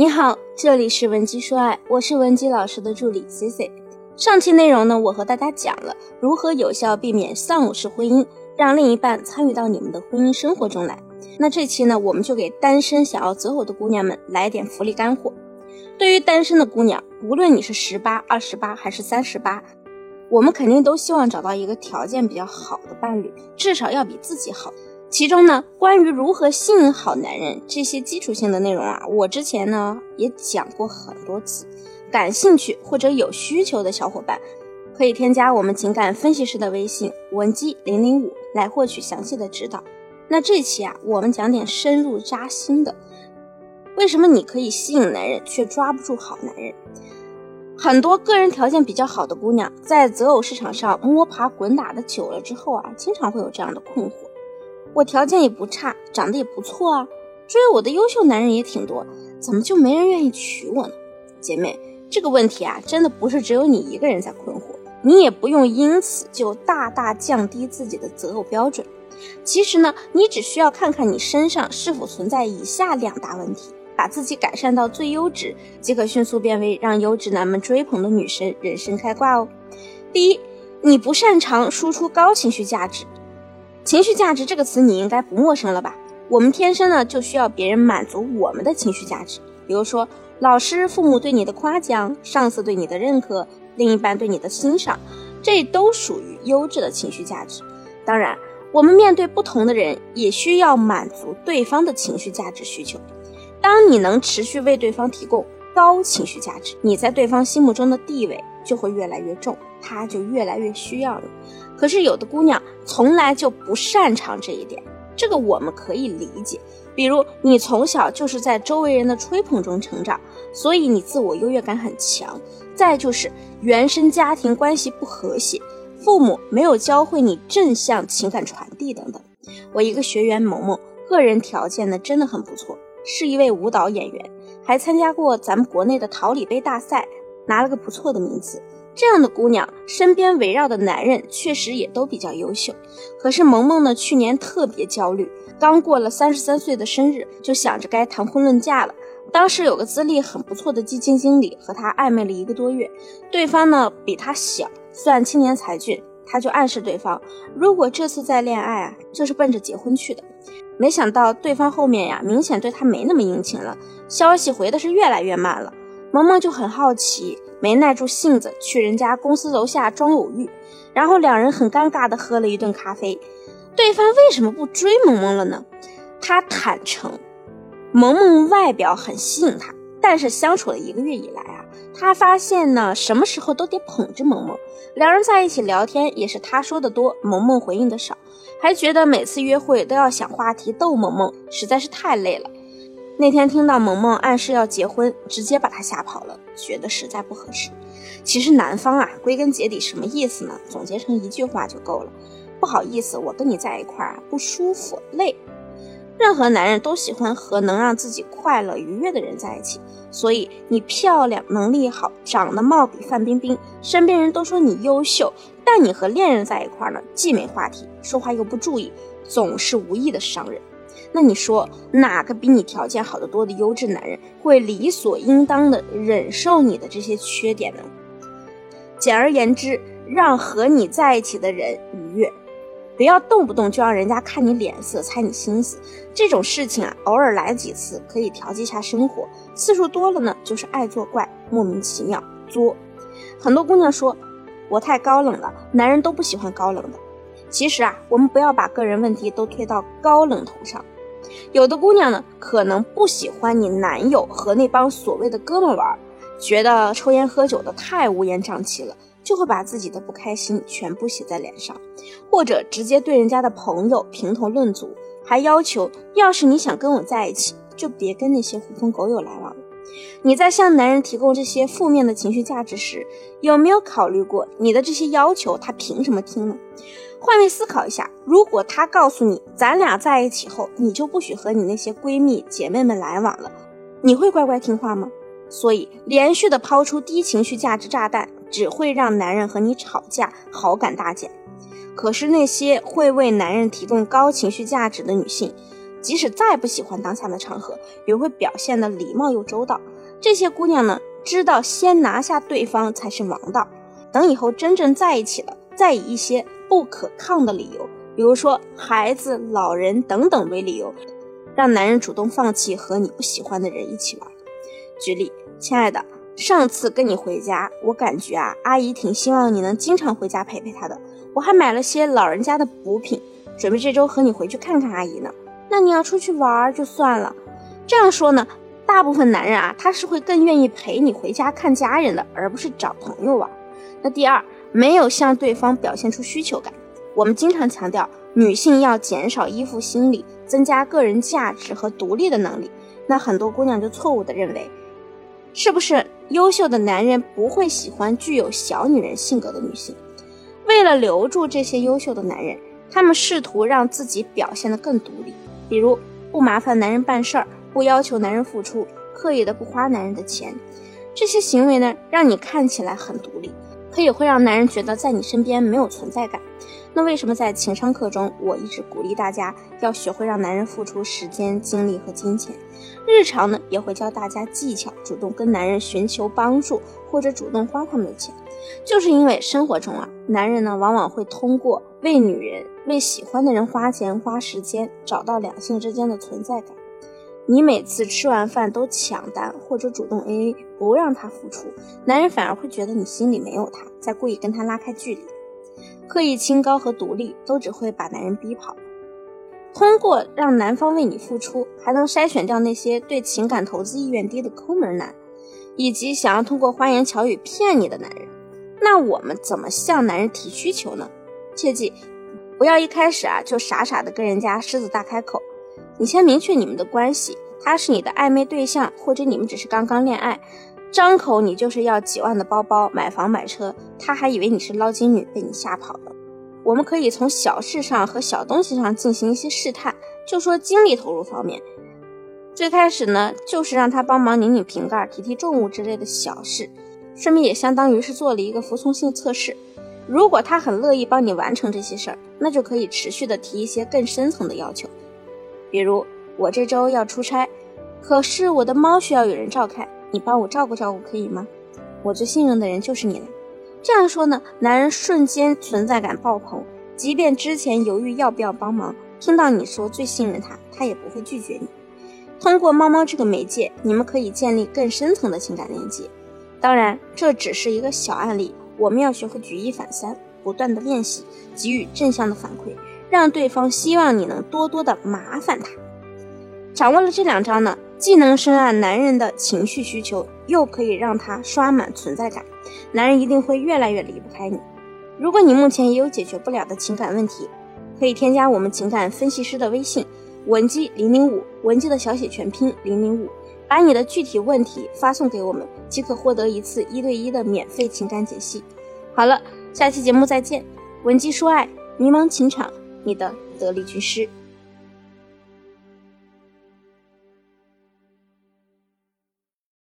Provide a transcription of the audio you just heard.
你好，这里是文姬说爱，我是文姬老师的助理 C C。上期内容呢，我和大家讲了如何有效避免丧偶式婚姻，让另一半参与到你们的婚姻生活中来。那这期呢，我们就给单身想要择偶的姑娘们来点福利干货。对于单身的姑娘，无论你是十八、二十八还是三十八，我们肯定都希望找到一个条件比较好的伴侣，至少要比自己好。其中呢，关于如何吸引好男人这些基础性的内容啊，我之前呢也讲过很多次。感兴趣或者有需求的小伙伴，可以添加我们情感分析师的微信文姬零零五来获取详细的指导。那这期啊，我们讲点深入扎心的。为什么你可以吸引男人却抓不住好男人？很多个人条件比较好的姑娘，在择偶市场上摸爬滚打的久了之后啊，经常会有这样的困惑。我条件也不差，长得也不错啊，追我的优秀男人也挺多，怎么就没人愿意娶我呢？姐妹，这个问题啊，真的不是只有你一个人在困惑，你也不用因此就大大降低自己的择偶标准。其实呢，你只需要看看你身上是否存在以下两大问题，把自己改善到最优质，即可迅速变为让优质男们追捧的女神，人生开挂哦。第一，你不擅长输出高情绪价值。情绪价值这个词你应该不陌生了吧？我们天生呢就需要别人满足我们的情绪价值，比如说老师、父母对你的夸奖，上司对你的认可，另一半对你的欣赏，这都属于优质的情绪价值。当然，我们面对不同的人，也需要满足对方的情绪价值需求。当你能持续为对方提供高情绪价值，你在对方心目中的地位就会越来越重，他就越来越需要你。可是有的姑娘从来就不擅长这一点，这个我们可以理解。比如你从小就是在周围人的吹捧中成长，所以你自我优越感很强。再就是原生家庭关系不和谐，父母没有教会你正向情感传递等等。我一个学员萌萌，个人条件呢真的很不错，是一位舞蹈演员，还参加过咱们国内的桃李杯大赛，拿了个不错的名次。这样的姑娘身边围绕的男人确实也都比较优秀，可是萌萌呢，去年特别焦虑，刚过了三十三岁的生日，就想着该谈婚论嫁了。当时有个资历很不错的基金经理和她暧昧了一个多月，对方呢比她小，算青年才俊，她就暗示对方，如果这次再恋爱啊，就是奔着结婚去的。没想到对方后面呀，明显对她没那么殷勤了，消息回的是越来越慢了。萌萌就很好奇。没耐住性子去人家公司楼下装偶遇，然后两人很尴尬的喝了一顿咖啡。对方为什么不追萌萌了呢？他坦诚，萌萌外表很吸引他，但是相处了一个月以来啊，他发现呢，什么时候都得捧着萌萌。两人在一起聊天也是他说的多，萌萌回应的少，还觉得每次约会都要想话题逗萌萌，实在是太累了。那天听到萌萌暗示要结婚，直接把他吓跑了，觉得实在不合适。其实男方啊，归根结底什么意思呢？总结成一句话就够了：不好意思，我跟你在一块儿啊不舒服，累。任何男人都喜欢和能让自己快乐愉悦的人在一起，所以你漂亮、能力好、长得貌比范冰冰，身边人都说你优秀，但你和恋人在一块儿呢，既没话题，说话又不注意，总是无意的伤人。那你说哪个比你条件好得多的优质男人会理所应当的忍受你的这些缺点呢？简而言之，让和你在一起的人愉悦，不要动不动就让人家看你脸色、猜你心思。这种事情啊，偶尔来几次可以调剂一下生活，次数多了呢，就是爱作怪，莫名其妙作。很多姑娘说我太高冷了，男人都不喜欢高冷的。其实啊，我们不要把个人问题都推到高冷头上。有的姑娘呢，可能不喜欢你男友和那帮所谓的哥们玩，觉得抽烟喝酒的太乌烟瘴气了，就会把自己的不开心全部写在脸上，或者直接对人家的朋友评头论足，还要求要是你想跟我在一起，就别跟那些狐朋狗友来往。你在向男人提供这些负面的情绪价值时，有没有考虑过你的这些要求他凭什么听呢？换位思考一下，如果他告诉你，咱俩在一起后，你就不许和你那些闺蜜姐妹们来往了，你会乖乖听话吗？所以，连续的抛出低情绪价值炸弹，只会让男人和你吵架，好感大减。可是那些会为男人提供高情绪价值的女性，即使再不喜欢当下的场合，也会表现的礼貌又周到。这些姑娘呢，知道先拿下对方才是王道，等以后真正在一起了，再以一些不可抗的理由，比如说孩子、老人等等为理由，让男人主动放弃和你不喜欢的人一起玩。举例，亲爱的，上次跟你回家，我感觉啊，阿姨挺希望你能经常回家陪陪她的，我还买了些老人家的补品，准备这周和你回去看看阿姨呢。那你要出去玩就算了，这样说呢？大部分男人啊，他是会更愿意陪你回家看家人的，而不是找朋友玩。那第二，没有向对方表现出需求感。我们经常强调，女性要减少依附心理，增加个人价值和独立的能力。那很多姑娘就错误的认为，是不是优秀的男人不会喜欢具有小女人性格的女性？为了留住这些优秀的男人，他们试图让自己表现得更独立，比如不麻烦男人办事儿。不要求男人付出，刻意的不花男人的钱，这些行为呢，让你看起来很独立，可也会让男人觉得在你身边没有存在感。那为什么在情商课中，我一直鼓励大家要学会让男人付出时间、精力和金钱？日常呢，也会教大家技巧，主动跟男人寻求帮助，或者主动花他们的钱，就是因为生活中啊，男人呢，往往会通过为女人、为喜欢的人花钱、花时间，找到两性之间的存在感。你每次吃完饭都抢单或者主动 AA，不让他付出，男人反而会觉得你心里没有他，在故意跟他拉开距离。刻意清高和独立都只会把男人逼跑。通过让男方为你付出，还能筛选掉那些对情感投资意愿低的抠门男，以及想要通过花言巧语骗你的男人。那我们怎么向男人提需求呢？切记，不要一开始啊就傻傻的跟人家狮子大开口。你先明确你们的关系，他是你的暧昧对象，或者你们只是刚刚恋爱，张口你就是要几万的包包、买房买车，他还以为你是捞金女，被你吓跑了。我们可以从小事上和小东西上进行一些试探，就说精力投入方面，最开始呢，就是让他帮忙拧拧瓶盖、提提重物之类的小事，顺便也相当于是做了一个服从性测试。如果他很乐意帮你完成这些事儿，那就可以持续的提一些更深层的要求。比如我这周要出差，可是我的猫需要有人照看，你帮我照顾照顾可以吗？我最信任的人就是你了。这样说呢，男人瞬间存在感爆棚，即便之前犹豫要不要帮忙，听到你说最信任他，他也不会拒绝你。通过猫猫这个媒介，你们可以建立更深层的情感连接。当然，这只是一个小案例，我们要学会举一反三，不断的练习，给予正向的反馈。让对方希望你能多多的麻烦他，掌握了这两招呢，既能深谙男人的情绪需求，又可以让他刷满存在感，男人一定会越来越离不开你。如果你目前也有解决不了的情感问题，可以添加我们情感分析师的微信文姬零零五，文姬的小写全拼零零五，把你的具体问题发送给我们，即可获得一次一对一的免费情感解析。好了，下期节目再见，文姬说爱，迷茫情场。你的得力军师。